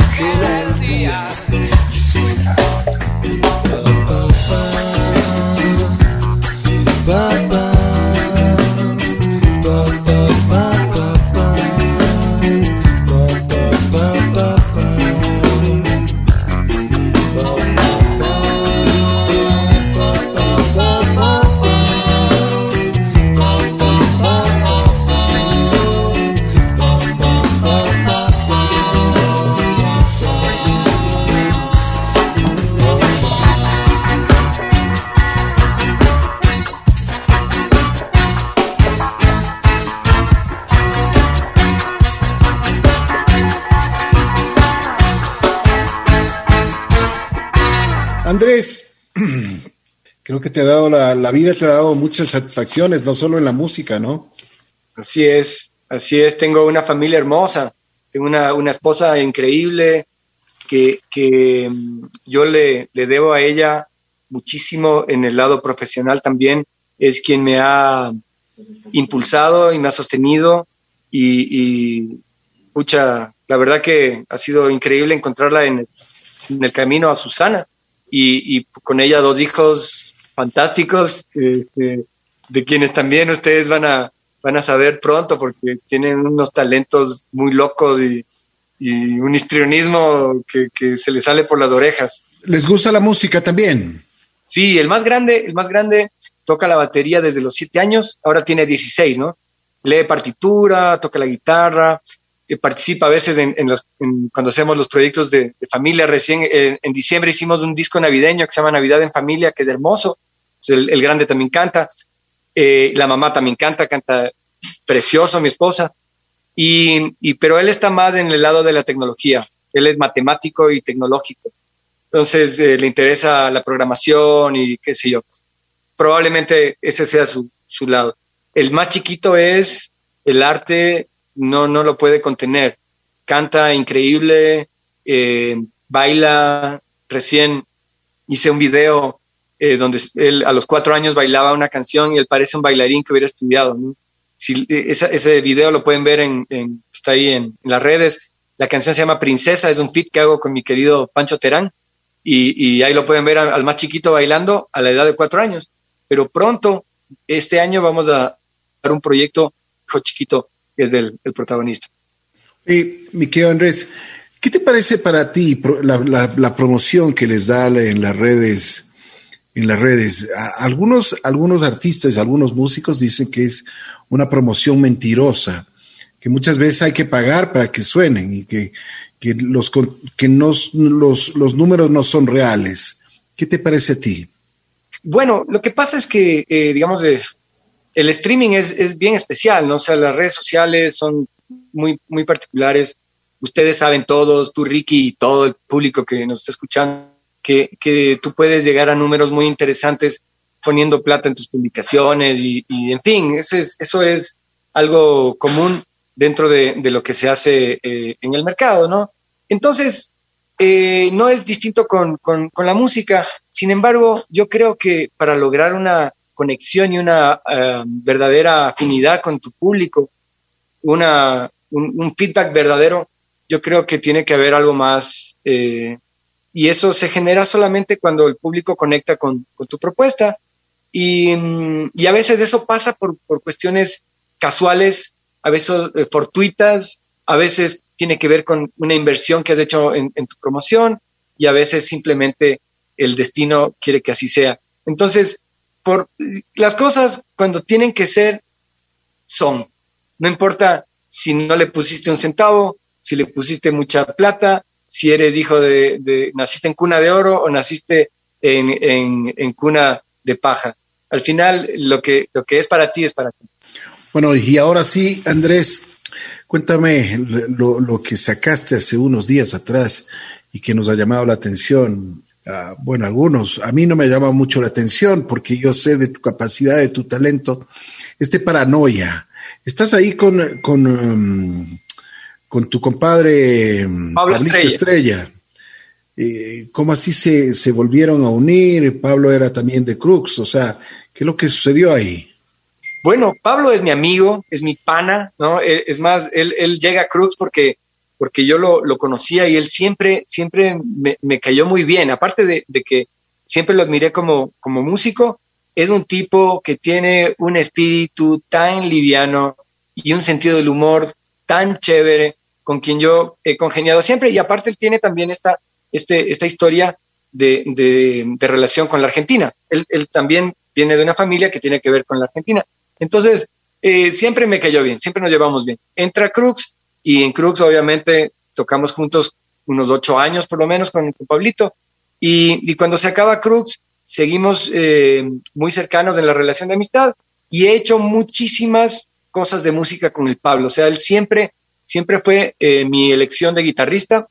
que te ha dado la, la vida, te ha dado muchas satisfacciones, no solo en la música, ¿no? Así es, así es. Tengo una familia hermosa, tengo una, una esposa increíble que, que mm, yo le, le debo a ella muchísimo en el lado profesional también. Es quien me ha impulsado y me ha sostenido y, y pucha, la verdad que ha sido increíble encontrarla en el, en el camino a Susana y con ella dos hijos fantásticos eh, eh, de quienes también ustedes van a, van a saber pronto porque tienen unos talentos muy locos y, y un histrionismo que, que, se les sale por las orejas. ¿Les gusta la música también? Sí, el más grande, el más grande toca la batería desde los siete años, ahora tiene 16, ¿no? Lee partitura, toca la guitarra, eh, participa a veces en, cuando hacemos los proyectos de, familia. Recién eh, en diciembre hicimos un disco navideño que se llama Navidad en Familia, que es hermoso. El, el grande también canta. Eh, la mamá también canta, canta precioso, mi esposa. Y, y, pero él está más en el lado de la tecnología. Él es matemático y tecnológico. Entonces eh, le interesa la programación y qué sé yo. Probablemente ese sea su, su lado. El más chiquito es el arte, no, no lo puede contener. Canta increíble, eh, baila. Recién hice un video eh, donde él a los cuatro años bailaba una canción y él parece un bailarín que hubiera estudiado. Si, esa, ese video lo pueden ver en, está ahí en, las redes. La canción se llama Princesa, es un fit que hago con mi querido Pancho Terán y, ahí lo pueden ver al, más chiquito bailando a la edad de cuatro años. Pero pronto, este año vamos a un proyecto hijo chiquito es el, el protagonista. Sí, mi querido Andrés, ¿qué te parece para ti la, la, la promoción que les da en las redes? en las redes. Algunos, algunos artistas, algunos músicos dicen que es una promoción mentirosa, que muchas veces hay que pagar para que suenen y que, que, los, que no, los, los números no son reales. ¿Qué te parece a ti? Bueno, lo que pasa es que, eh, digamos, eh, el streaming es, es, bien especial, ¿no? O sea, las redes sociales son muy, muy particulares. Ustedes saben todos, tú, Ricky, y todo el público que nos está escuchando, que, que, tú puedes llegar a números muy interesantes poniendo plata en tus publicaciones y, y en fin, eso es, eso es algo común dentro de, de lo que se hace eh, en el mercado, ¿no? Entonces, eh, no es distinto con, con, con, la música, sin embargo, yo creo que para lograr una conexión y una uh, verdadera afinidad con tu público, una, un, feedback verdadero, yo creo que tiene que haber algo más... Eh, y eso se genera solamente cuando el público conecta con, tu propuesta. Y, y, a veces eso pasa por, por cuestiones casuales, a veces eh, fortuitas, a veces tiene que ver con una inversión que has hecho en, tu promoción y a veces simplemente el destino quiere que así sea. Entonces, por las cosas cuando tienen que ser, son. No importa si no le pusiste un centavo, si le pusiste mucha plata, si eres hijo de, naciste en cuna de oro o naciste en, en, cuna de paja. Al final, lo que, lo que es para ti es para ti. Bueno, y ahora sí, Andrés, cuéntame lo, lo que sacaste hace unos días atrás y que nos ha llamado la atención. Uh, bueno, algunos, a mí no me llama mucho la atención porque yo sé de tu capacidad, de tu talento. Este paranoia, estás ahí con, con um, con tu compadre mm, Pablo Estrella. Eh, ¿Cómo así se, se, volvieron a unir? Pablo era también de Crux, o sea, ¿qué es lo que sucedió ahí? Bueno, Pablo es mi amigo, es mi pana, ¿no? Eh, es más, él, él llega a Crux porque, porque yo lo, lo conocía y él siempre, siempre me, me cayó muy bien, aparte de, de, que siempre lo admiré como, como músico, es un tipo que tiene un espíritu tan liviano y un sentido del humor tan chévere con quien yo he congeniado siempre y aparte él tiene también esta, este, esta historia de, de, relación con la Argentina. Él, él, también viene de una familia que tiene que ver con la Argentina. Entonces, eh, siempre me cayó bien, siempre nos llevamos bien. Entra Crux y en Crux obviamente tocamos juntos unos ocho años por lo menos con, Pablito y, cuando se acaba Crux seguimos eh, muy cercanos en la relación de amistad y he hecho muchísimas cosas de música con el Pablo. O sea, él siempre siempre fue eh, mi elección de guitarrista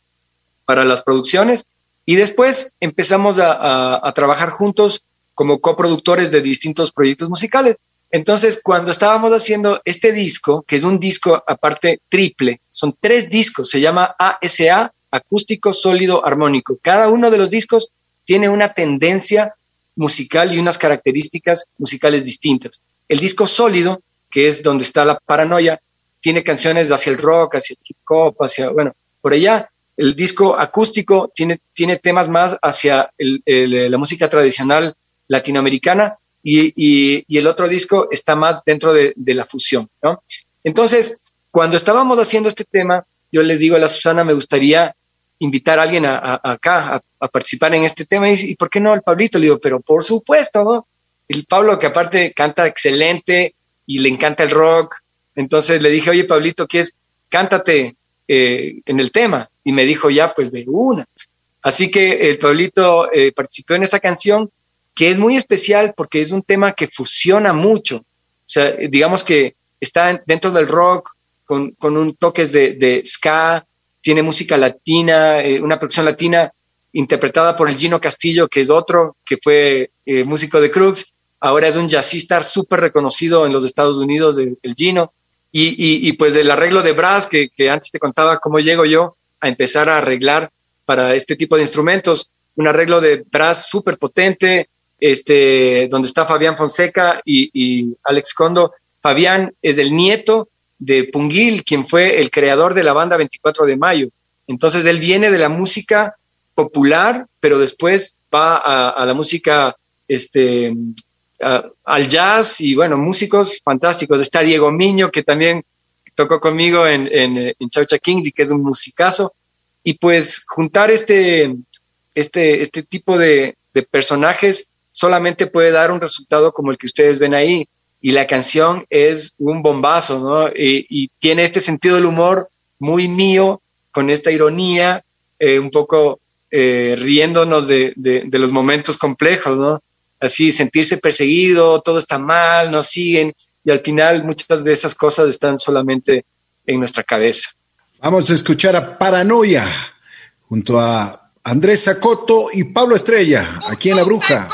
para las producciones y después empezamos a, trabajar juntos como coproductores de distintos proyectos musicales. Entonces, cuando estábamos haciendo este disco, que es un disco aparte triple, son tres discos, se llama ASA, acústico, sólido, armónico. Cada uno de los discos tiene una tendencia musical y unas características musicales distintas. El disco sólido, que es donde está la paranoia, tiene canciones hacia el rock, hacia el hip hop, hacia, bueno, por allá. El disco acústico tiene, tiene temas más hacia la música tradicional latinoamericana y, y, el otro disco está más dentro de, la fusión, ¿no? Entonces, cuando estábamos haciendo este tema, yo le digo a la Susana, me gustaría invitar a alguien a, acá a, participar en este tema. Y, ¿y por qué no el Pablito? Le digo, pero por supuesto, ¿no? El Pablo, que aparte canta excelente y le encanta el rock, entonces le dije, oye, Pablito, ¿quieres? Cántate eh, en el tema. Y me dijo, ya, pues de una. Así que el Pablito eh, participó en esta canción, que es muy especial porque es un tema que fusiona mucho. O sea, digamos que está dentro del rock, con, con un toques de, ska, tiene música latina, eh, una producción latina interpretada por el Gino Castillo, que es otro, que fue músico de Crux. Ahora es un jazzista súper reconocido en los Estados Unidos, el Gino. Y, y, pues el arreglo de brass, que, que, antes te contaba cómo llego yo a empezar a arreglar para este tipo de instrumentos, un arreglo de brass súper potente, este, donde está Fabián Fonseca y, y, Alex Condo. Fabián es el nieto de Punguil, quien fue el creador de la banda 24 de Mayo. Entonces él viene de la música popular, pero después va a, la música este, al jazz y bueno, músicos fantásticos. Está Diego Miño, que también tocó conmigo en, en, en Chaucha Kings y que es un musicazo. Y pues juntar este, este, este tipo de personajes solamente puede dar un resultado como el que ustedes ven ahí. Y la canción es un bombazo, ¿no? Y, tiene este sentido del humor muy mío, con esta ironía, eh, un poco eh, riéndonos de, de, los momentos complejos, ¿no? así sentirse perseguido, todo está mal, nos siguen y al final muchas de esas cosas están solamente en nuestra cabeza. Vamos a escuchar a Paranoia junto a Andrés Zacoto y Pablo Estrella, aquí en La Bruja.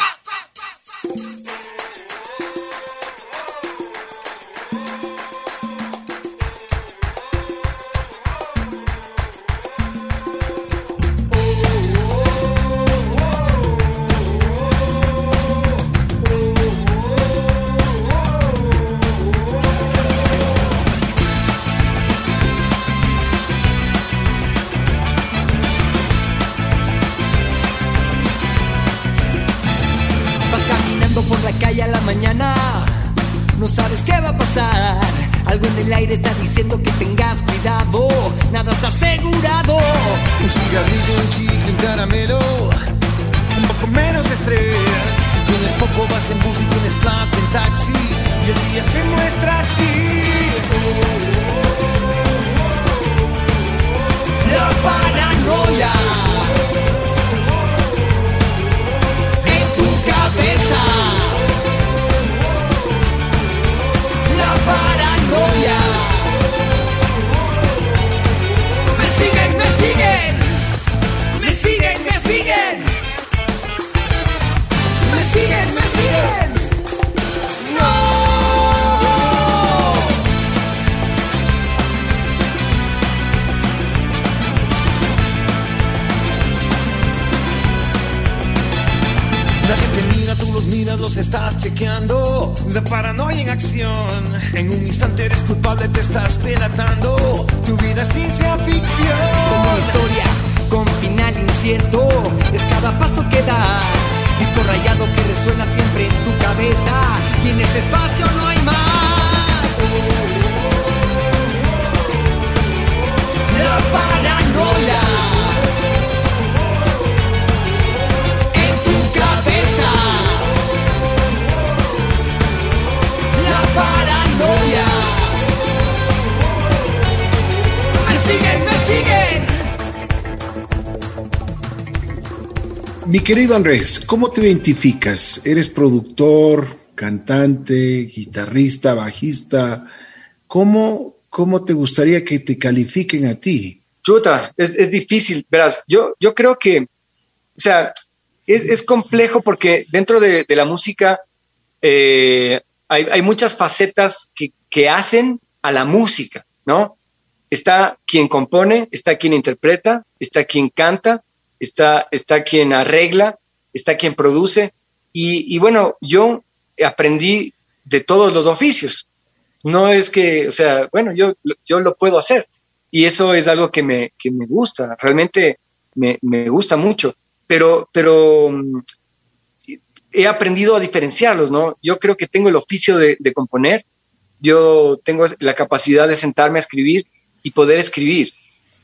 Nada está asegurado. Un cigarrillo, un chicle, un caramelo, un poco menos de estrés. Si tienes poco vas en bus y tienes plata en taxi y el día se muestra así. La paranoia en tu cabeza. La paranoia. Estás chequeando. La paranoia en acción. En un instante eres culpable, te estás delatando. Tu vida es ciencia ficción. Como historia con final incierto es cada paso que das. Disco rayado que resuena siempre en tu cabeza y en ese espacio no hay más. La paranoia Mi querido Andrés, ¿cómo te identificas? ¿Eres productor, cantante, guitarrista, bajista? ¿Cómo, cómo te gustaría que te califiquen a ti? Chuta, es, es difícil, verás, yo, yo creo que, o sea, es, es complejo porque dentro de, de la música eh, hay, hay muchas facetas que, que hacen a la música, ¿no? Está quien compone, está quien interpreta, está quien canta, está, está quien arregla, está quien produce. Y, y bueno, yo aprendí de todos los oficios. No es que, o sea, bueno, yo, yo lo puedo hacer. Y eso es algo que me, que me gusta, realmente me, me gusta mucho. Pero, pero mm, he aprendido a diferenciarlos, ¿no? Yo creo que tengo el oficio de, de componer, yo tengo la capacidad de sentarme a escribir y poder escribir.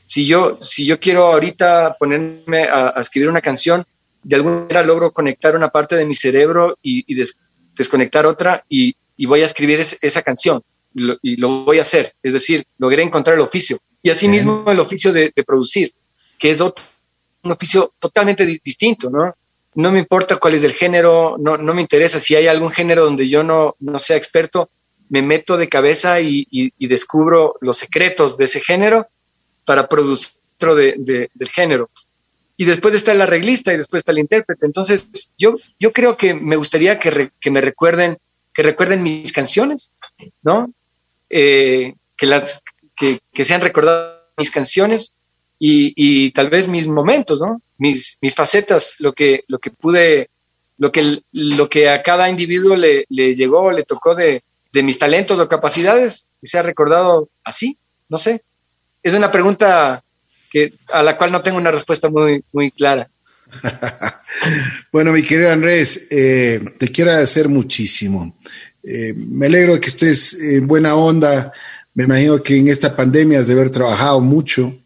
Si yo, si yo quiero ahorita ponerme a, a escribir una canción, de alguna manera logro conectar una parte de mi cerebro y, y des, desconectar otra y, y, voy a escribir es, esa canción y lo, y lo, voy a hacer. Es decir, logré encontrar el oficio. Y asimismo el oficio de, de producir, que es otro, un oficio totalmente di distinto, ¿no? No me importa cuál es el género, no, no me interesa si hay algún género donde yo no, no sea experto, me meto de cabeza y, y, y, descubro los secretos de ese género para producir de, de, del género. Y después está el arreglista y después está el intérprete. Entonces, yo, yo creo que me gustaría que, re, que me recuerden, que recuerden mis canciones, ¿no? Eh, que, las, que, que sean recordadas mis canciones y, y, tal vez mis momentos, ¿no? Mis, mis facetas, lo que, lo que pude, lo que, lo que a cada individuo le, le llegó, le tocó de, de mis talentos o capacidades, que sea recordado así, no sé. Es una pregunta que, a la cual no tengo una respuesta muy, muy clara. bueno, mi querido Andrés, eh, te quiero agradecer muchísimo. Eh, me alegro de que estés en buena onda. Me imagino que en esta pandemia has de haber trabajado mucho.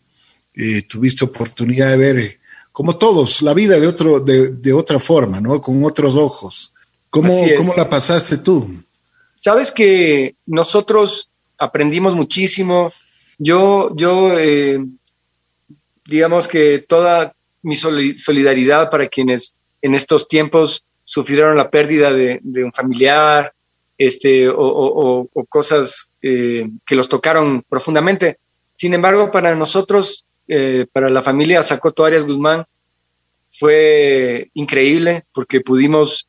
Eh, tuviste oportunidad de ver, como todos, la vida de, otro, de, de otra forma, ¿no? Con otros ojos. ¿Cómo, ¿Cómo la pasaste tú? Sabes que nosotros aprendimos muchísimo. Yo, yo eh, digamos que toda mi solidaridad para quienes en estos tiempos sufrieron la pérdida de, un familiar este, o, o, o cosas eh, que los tocaron profundamente. Sin embargo, para nosotros, eh, para la familia Zacoto Arias Guzmán, fue increíble porque pudimos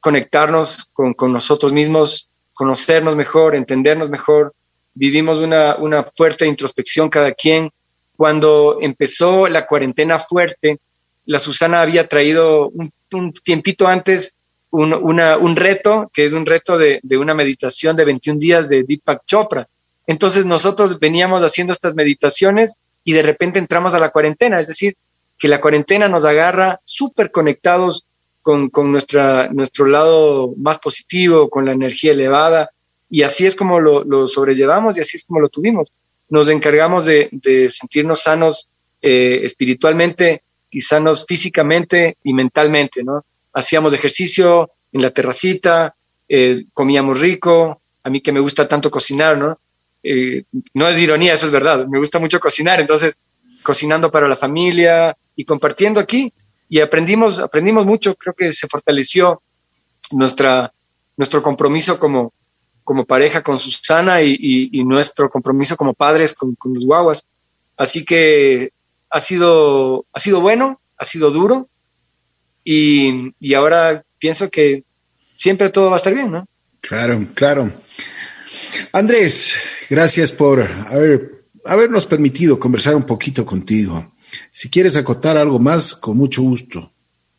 conectarnos con, con nosotros mismos, conocernos mejor, entendernos mejor. Vivimos una, una fuerte introspección cada quien cuando empezó la cuarentena fuerte, la Susana había traído un, tiempito antes un, un, reto, que es un reto de, de, una meditación de 21 días de Deepak Chopra. Entonces nosotros veníamos haciendo estas meditaciones y de repente entramos a la cuarentena, es decir, que la cuarentena nos agarra súper conectados con, con nuestra, nuestro lado más positivo, con la energía elevada, y así es como lo, lo sobrellevamos y así es como lo tuvimos. Nos encargamos de, de sentirnos sanos eh, espiritualmente y sanos físicamente y mentalmente, ¿no? Hacíamos ejercicio en la terracita, eh, comíamos rico, a mí que me gusta tanto cocinar, ¿no? Eh, no es ironía, eso es verdad, me gusta mucho cocinar, entonces cocinando para la familia y compartiendo aquí y aprendimos, aprendimos mucho, creo que se fortaleció nuestra, nuestro compromiso como, como pareja con Susana y, y, y nuestro compromiso como padres con, con, los guaguas. Así que ha sido, ha sido bueno, ha sido duro y, y ahora pienso que siempre todo va a estar bien, ¿no? Claro, claro. Andrés, gracias por haber, habernos permitido conversar un poquito contigo. Si quieres acotar algo más, con mucho gusto.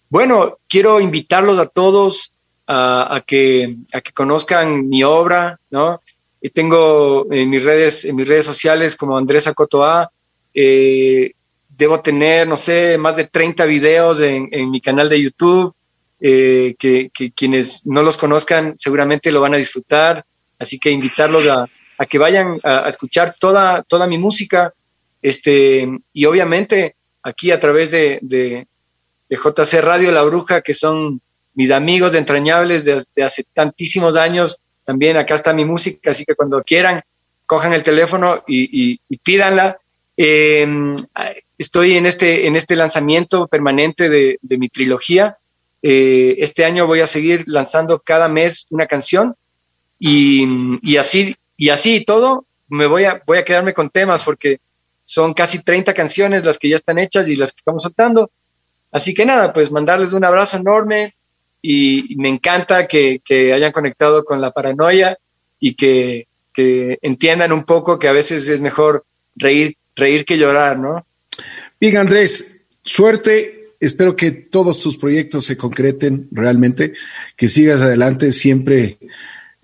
Bueno, quiero invitarlos a todos a, a, que, a que conozcan mi obra, ¿no? Y tengo en mis redes, en mis redes sociales como Andrés Acotoa, eh, debo tener, no sé, más de 30 videos en, en mi canal de YouTube, eh, que, quienes no los conozcan seguramente lo van a disfrutar, así que invitarlos a, a que vayan a, a, escuchar toda, toda mi música, este, y obviamente aquí a través de, de, de JC Radio La Bruja, que son mis amigos entrañables de, hace tantísimos años. También acá está mi música, así que cuando quieran, cojan el teléfono y, y, pídanla. Eh, estoy en este, en este lanzamiento permanente de, mi trilogía. Eh, este año voy a seguir lanzando cada mes una canción y, y así y así todo me voy a voy a quedarme con temas porque son casi 30 canciones las que ya están hechas y las que estamos soltando. Así que nada, pues mandarles un abrazo enorme, y me encanta que, que hayan conectado con la paranoia y que, que, entiendan un poco que a veces es mejor reír, reír que llorar, ¿no? Bien, Andrés, suerte. Espero que todos tus proyectos se concreten realmente, que sigas adelante siempre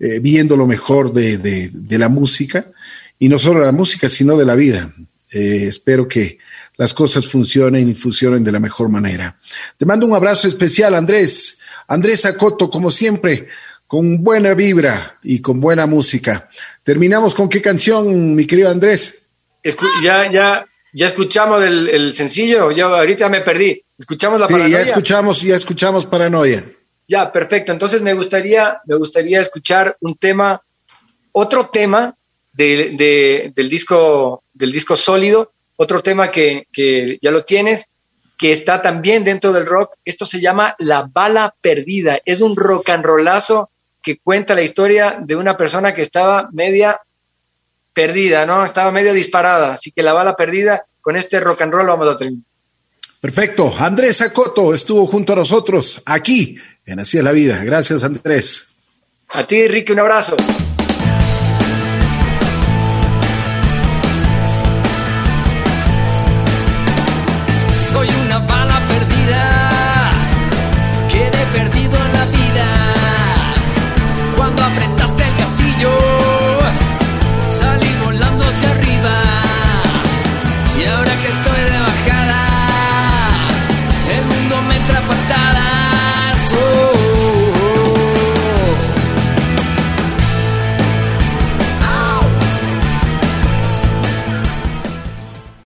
eh, viendo lo mejor de, de, la música y no solo de la música, sino de la vida. Eh, espero que las cosas funcionen y funcionen de la mejor manera. Te mando un abrazo especial, Andrés. Andrés Acoto, como siempre, con buena vibra y con buena música. Terminamos con qué canción, mi querido Andrés. Escu ya, ya, ya escuchamos el, el, sencillo, yo ahorita me perdí. Escuchamos la sí, paranoia. Ya escuchamos, ya escuchamos paranoia. Ya, perfecto. Entonces me gustaría, me gustaría escuchar un tema, otro tema de, de, del disco, del disco sólido, otro tema que, que ya lo tienes, que está también dentro del rock. Esto se llama La Bala Perdida. Es un rock and rollazo que cuenta la historia de una persona que estaba media perdida, ¿no? Estaba medio disparada. Así que La Bala Perdida, con este rock and roll vamos a terminar. Perfecto. Andrés Acoto estuvo junto a nosotros aquí en Así es la Vida. Gracias, Andrés. A ti, Ricky, un abrazo.